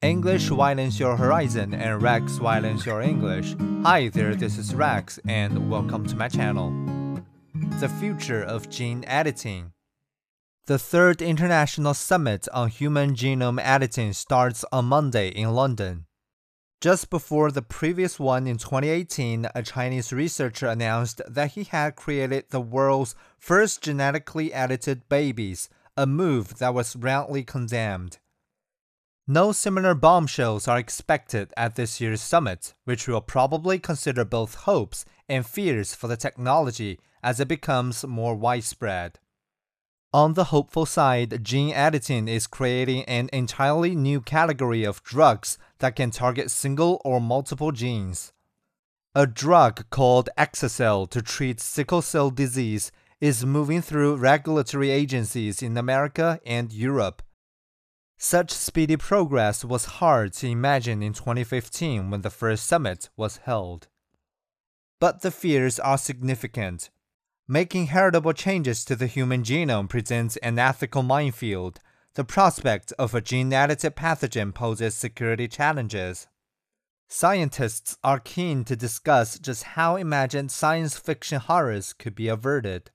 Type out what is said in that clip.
English widens your horizon and Rex widens your English. Hi there, this is Rex and welcome to my channel. The future of gene editing. The third International Summit on Human Genome Editing starts on Monday in London. Just before the previous one in 2018, a Chinese researcher announced that he had created the world's first genetically edited babies, a move that was roundly condemned. No similar bombshells are expected at this year's summit, which will probably consider both hopes and fears for the technology as it becomes more widespread. On the hopeful side, gene editing is creating an entirely new category of drugs that can target single or multiple genes. A drug called Exa-cel to treat sickle cell disease is moving through regulatory agencies in America and Europe such speedy progress was hard to imagine in 2015 when the first summit was held. But the fears are significant. Making heritable changes to the human genome presents an ethical minefield. The prospect of a gene edited pathogen poses security challenges. Scientists are keen to discuss just how imagined science fiction horrors could be averted.